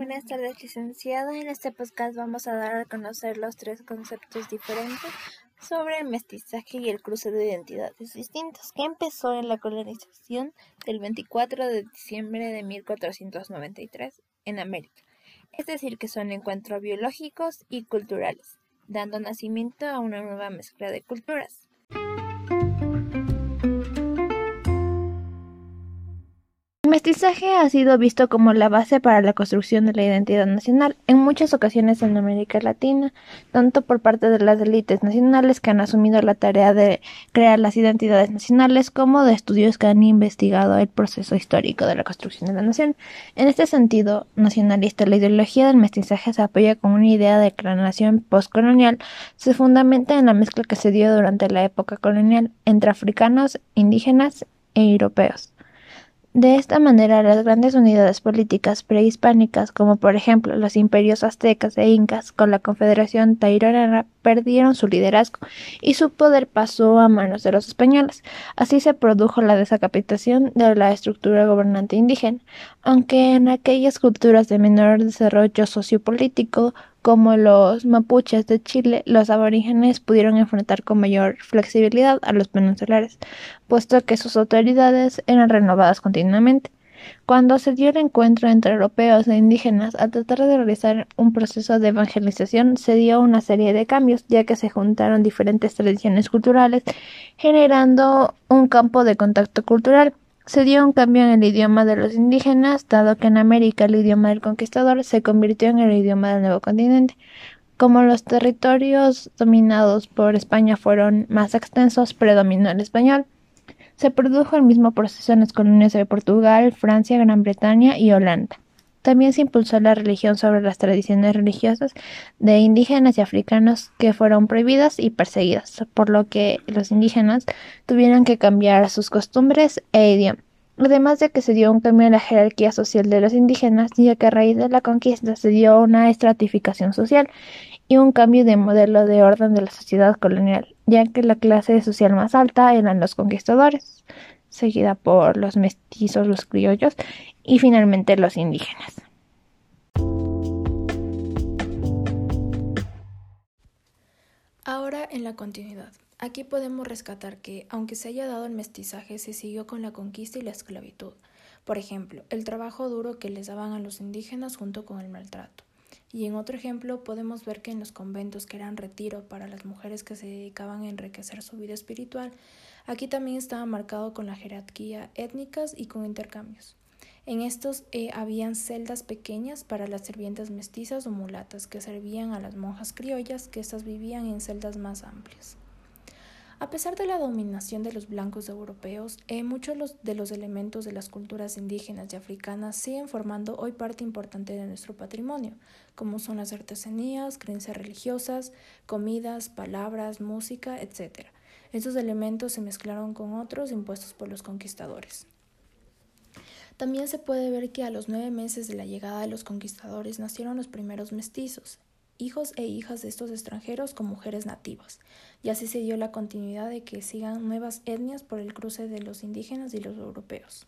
Buenas tardes, licenciada. En este podcast vamos a dar a conocer los tres conceptos diferentes sobre el mestizaje y el cruce de identidades distintas, que empezó en la colonización del 24 de diciembre de 1493 en América. Es decir, que son encuentros biológicos y culturales, dando nacimiento a una nueva mezcla de culturas. Mestizaje ha sido visto como la base para la construcción de la identidad nacional en muchas ocasiones en América Latina, tanto por parte de las élites nacionales que han asumido la tarea de crear las identidades nacionales como de estudios que han investigado el proceso histórico de la construcción de la nación. En este sentido nacionalista, la ideología del mestizaje se apoya con una idea de que la nación postcolonial se fundamenta en la mezcla que se dio durante la época colonial entre africanos, indígenas e europeos. De esta manera, las grandes unidades políticas prehispánicas, como por ejemplo los imperios aztecas e incas con la Confederación Tairona, perdieron su liderazgo y su poder pasó a manos de los españoles. Así se produjo la descapitación de la estructura gobernante indígena, aunque en aquellas culturas de menor desarrollo sociopolítico como los mapuches de Chile, los aborígenes pudieron enfrentar con mayor flexibilidad a los peninsulares, puesto que sus autoridades eran renovadas continuamente. Cuando se dio el encuentro entre europeos e indígenas al tratar de realizar un proceso de evangelización, se dio una serie de cambios, ya que se juntaron diferentes tradiciones culturales, generando un campo de contacto cultural. Se dio un cambio en el idioma de los indígenas, dado que en América el idioma del conquistador se convirtió en el idioma del nuevo continente. Como los territorios dominados por España fueron más extensos, predominó el español. Se produjo el mismo proceso en las colonias de Portugal, Francia, Gran Bretaña y Holanda. También se impulsó la religión sobre las tradiciones religiosas de indígenas y africanos que fueron prohibidas y perseguidas, por lo que los indígenas tuvieron que cambiar sus costumbres e idioma. Además de que se dio un cambio en la jerarquía social de los indígenas, ya que a raíz de la conquista se dio una estratificación social y un cambio de modelo de orden de la sociedad colonial, ya que la clase social más alta eran los conquistadores, seguida por los mestizos, los criollos y finalmente los indígenas. Ahora en la continuidad. Aquí podemos rescatar que, aunque se haya dado el mestizaje, se siguió con la conquista y la esclavitud. Por ejemplo, el trabajo duro que les daban a los indígenas junto con el maltrato. Y en otro ejemplo podemos ver que en los conventos que eran retiro para las mujeres que se dedicaban a enriquecer su vida espiritual, aquí también estaba marcado con la jerarquía étnicas y con intercambios. En estos eh, habían celdas pequeñas para las sirvientas mestizas o mulatas que servían a las monjas criollas que éstas vivían en celdas más amplias. A pesar de la dominación de los blancos europeos, eh, muchos de los elementos de las culturas indígenas y africanas siguen formando hoy parte importante de nuestro patrimonio, como son las artesanías, creencias religiosas, comidas, palabras, música, etc. Estos elementos se mezclaron con otros impuestos por los conquistadores. También se puede ver que a los nueve meses de la llegada de los conquistadores nacieron los primeros mestizos, hijos e hijas de estos extranjeros con mujeres nativas, y así se dio la continuidad de que sigan nuevas etnias por el cruce de los indígenas y los europeos.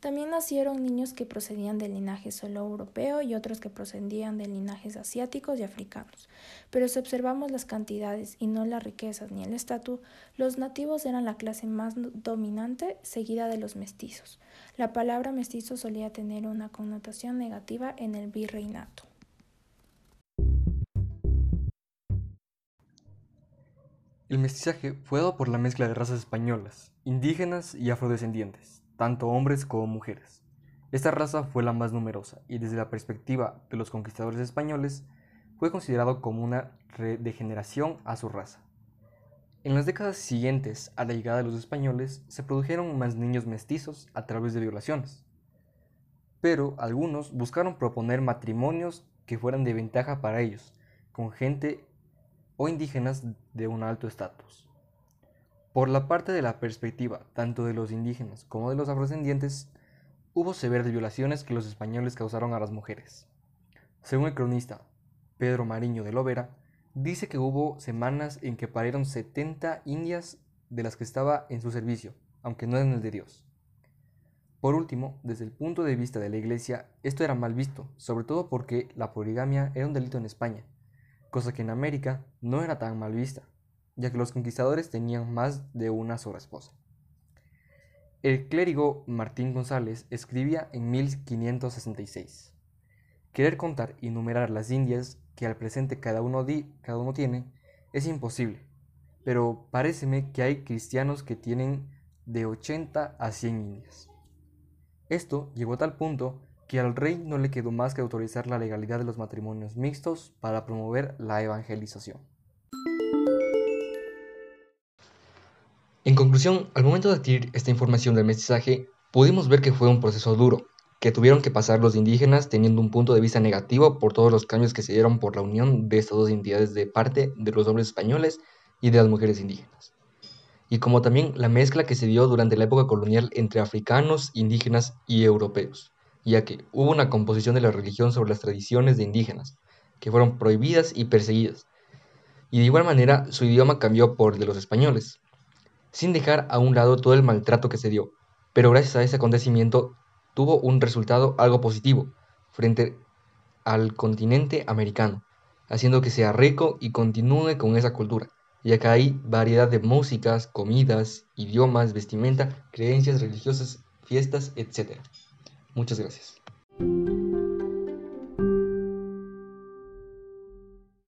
También nacieron niños que procedían del linaje solo europeo y otros que procedían de linajes asiáticos y africanos. Pero si observamos las cantidades y no las riquezas ni el estatus, los nativos eran la clase más dominante, seguida de los mestizos. La palabra mestizo solía tener una connotación negativa en el virreinato. El mestizaje fue dado por la mezcla de razas españolas, indígenas y afrodescendientes tanto hombres como mujeres. Esta raza fue la más numerosa y desde la perspectiva de los conquistadores españoles fue considerado como una degeneración a su raza. En las décadas siguientes a la llegada de los españoles se produjeron más niños mestizos a través de violaciones, pero algunos buscaron proponer matrimonios que fueran de ventaja para ellos, con gente o indígenas de un alto estatus. Por la parte de la perspectiva tanto de los indígenas como de los afrodescendientes, hubo severas violaciones que los españoles causaron a las mujeres. Según el cronista Pedro Mariño de Lovera, dice que hubo semanas en que parieron 70 indias de las que estaba en su servicio, aunque no en el de Dios. Por último, desde el punto de vista de la Iglesia, esto era mal visto, sobre todo porque la poligamia era un delito en España, cosa que en América no era tan mal vista, ya que los conquistadores tenían más de una sola esposa. El clérigo Martín González escribía en 1566, Querer contar y numerar las indias que al presente cada uno, di, cada uno tiene es imposible, pero paréceme que hay cristianos que tienen de 80 a 100 indias. Esto llegó a tal punto que al rey no le quedó más que autorizar la legalidad de los matrimonios mixtos para promover la evangelización. En conclusión, al momento de adquirir esta información del mestizaje, pudimos ver que fue un proceso duro, que tuvieron que pasar los indígenas teniendo un punto de vista negativo por todos los cambios que se dieron por la unión de estas dos entidades de parte de los hombres españoles y de las mujeres indígenas y como también la mezcla que se dio durante la época colonial entre africanos, indígenas y europeos, ya que hubo una composición de la religión sobre las tradiciones de indígenas, que fueron prohibidas y perseguidas, y de igual manera su idioma cambió por el de los españoles, sin dejar a un lado todo el maltrato que se dio, pero gracias a ese acontecimiento tuvo un resultado algo positivo frente al continente americano, haciendo que sea rico y continúe con esa cultura y acá hay variedad de músicas, comidas, idiomas, vestimenta, creencias religiosas, fiestas, etc. Muchas gracias.